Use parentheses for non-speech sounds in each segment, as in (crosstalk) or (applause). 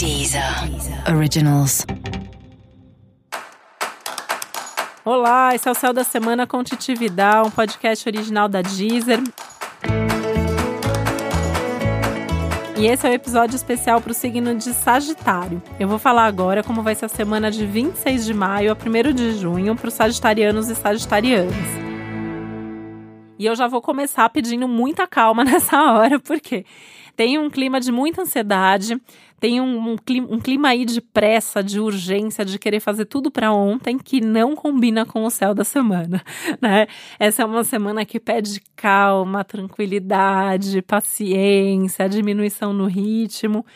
Deezer Originals. Olá, esse é o Céu da Semana com Titi Vidal, um podcast original da Deezer. E esse é o episódio especial para o signo de Sagitário. Eu vou falar agora como vai ser a semana de 26 de maio a 1 de junho para os sagitarianos e sagitarianas. E eu já vou começar pedindo muita calma (laughs) nessa hora, porque tem um clima de muita ansiedade, tem um, um, clima, um clima aí de pressa, de urgência, de querer fazer tudo para ontem que não combina com o céu da semana, (laughs) né? Essa é uma semana que pede calma, tranquilidade, paciência, diminuição no ritmo.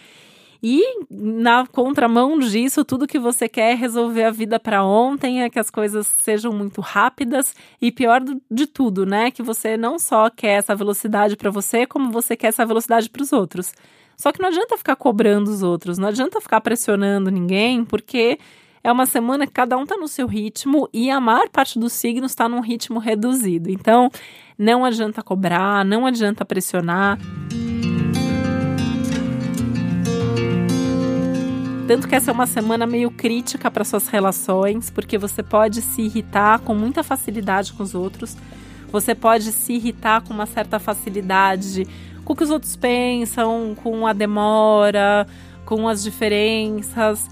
E na contramão disso, tudo que você quer é resolver a vida para ontem, é que as coisas sejam muito rápidas e pior de tudo, né? Que você não só quer essa velocidade para você, como você quer essa velocidade para os outros. Só que não adianta ficar cobrando os outros, não adianta ficar pressionando ninguém, porque é uma semana que cada um está no seu ritmo e a maior parte dos signos está num ritmo reduzido. Então, não adianta cobrar, não adianta pressionar. Tanto que essa é uma semana meio crítica para suas relações, porque você pode se irritar com muita facilidade com os outros, você pode se irritar com uma certa facilidade com o que os outros pensam, com a demora, com as diferenças.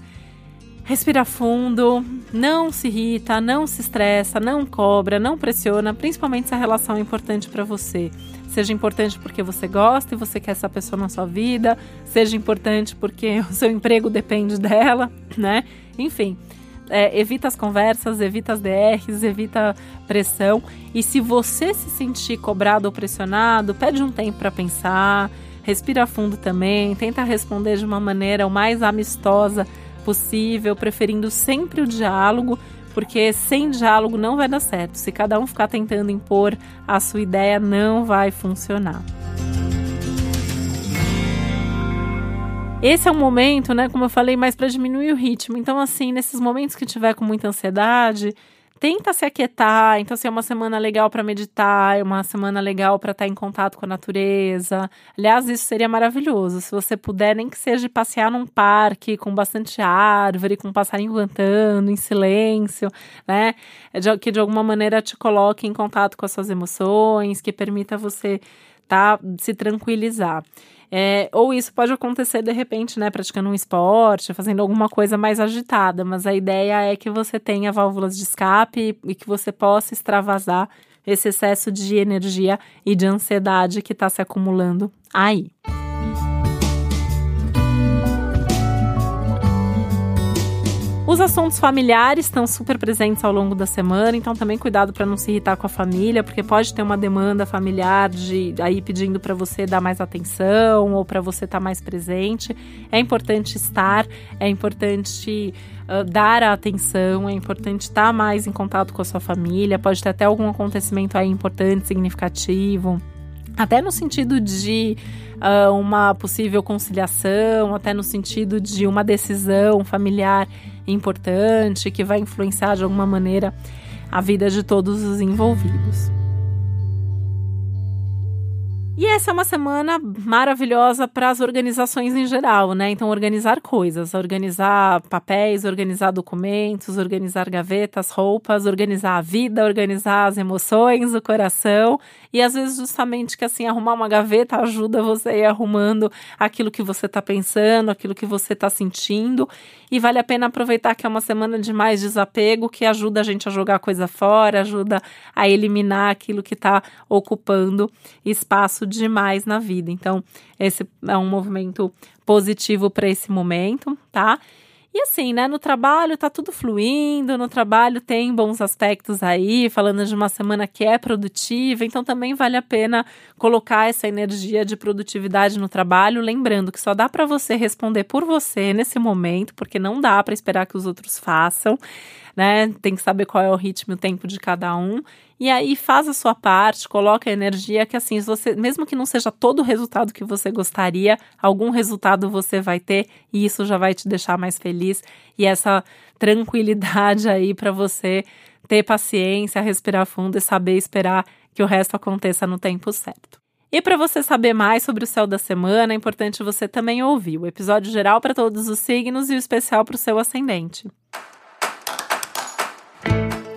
Respira fundo, não se irrita, não se estressa, não cobra, não pressiona, principalmente se a relação é importante para você seja importante porque você gosta e você quer essa pessoa na sua vida, seja importante porque (laughs) o seu emprego depende dela, né? Enfim, é, evita as conversas, evita as DRs, evita pressão. E se você se sentir cobrado ou pressionado, pede um tempo para pensar, respira fundo também, tenta responder de uma maneira o mais amistosa possível, preferindo sempre o diálogo porque sem diálogo não vai dar certo. Se cada um ficar tentando impor a sua ideia, não vai funcionar. Esse é um momento, né, como eu falei, mais para diminuir o ritmo. Então, assim, nesses momentos que tiver com muita ansiedade, tenta se aquietar. Então, assim, é uma semana legal para meditar, é uma semana legal para estar tá em contato com a natureza. Aliás, isso seria maravilhoso. Se você puder, nem que seja passear num parque com bastante árvore, com um passarinho cantando, em silêncio, né? É que de alguma maneira te coloque em contato com as suas emoções, que permita você tá, se tranquilizar. É, ou isso pode acontecer de repente, né, praticando um esporte, fazendo alguma coisa mais agitada, mas a ideia é que você tenha válvulas de escape e que você possa extravasar esse excesso de energia e de ansiedade que está se acumulando aí. Os assuntos familiares estão super presentes ao longo da semana, então também cuidado para não se irritar com a família, porque pode ter uma demanda familiar de aí pedindo para você dar mais atenção ou para você estar tá mais presente. É importante estar, é importante uh, dar a atenção, é importante estar tá mais em contato com a sua família. Pode ter até algum acontecimento aí importante, significativo até no sentido de uh, uma possível conciliação, até no sentido de uma decisão familiar importante que vai influenciar de alguma maneira a vida de todos os envolvidos. E essa é uma semana maravilhosa para as organizações em geral, né? Então, organizar coisas, organizar papéis, organizar documentos, organizar gavetas, roupas, organizar a vida, organizar as emoções, o coração. E às vezes, justamente que assim, arrumar uma gaveta ajuda você a ir arrumando aquilo que você está pensando, aquilo que você está sentindo. E vale a pena aproveitar que é uma semana de mais desapego, que ajuda a gente a jogar coisa fora, ajuda a eliminar aquilo que está ocupando espaço demais na vida. Então, esse é um movimento positivo para esse momento, tá? E assim, né, no trabalho tá tudo fluindo, no trabalho tem bons aspectos aí, falando de uma semana que é produtiva, então também vale a pena colocar essa energia de produtividade no trabalho, lembrando que só dá para você responder por você nesse momento, porque não dá para esperar que os outros façam né? Tem que saber qual é o ritmo e o tempo de cada um. E aí faz a sua parte, coloca a energia que assim, você, mesmo que não seja todo o resultado que você gostaria, algum resultado você vai ter e isso já vai te deixar mais feliz e essa tranquilidade aí para você ter paciência, respirar fundo e saber esperar que o resto aconteça no tempo certo. E para você saber mais sobre o céu da semana, é importante você também ouvir o episódio geral para todos os signos e o especial para o seu ascendente.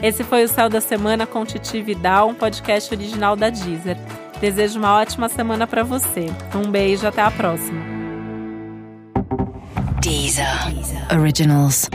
Esse foi o Céu da Semana com Titi Vidal, um podcast original da Deezer. Desejo uma ótima semana para você. Um beijo, até a próxima. Deezer. Originals.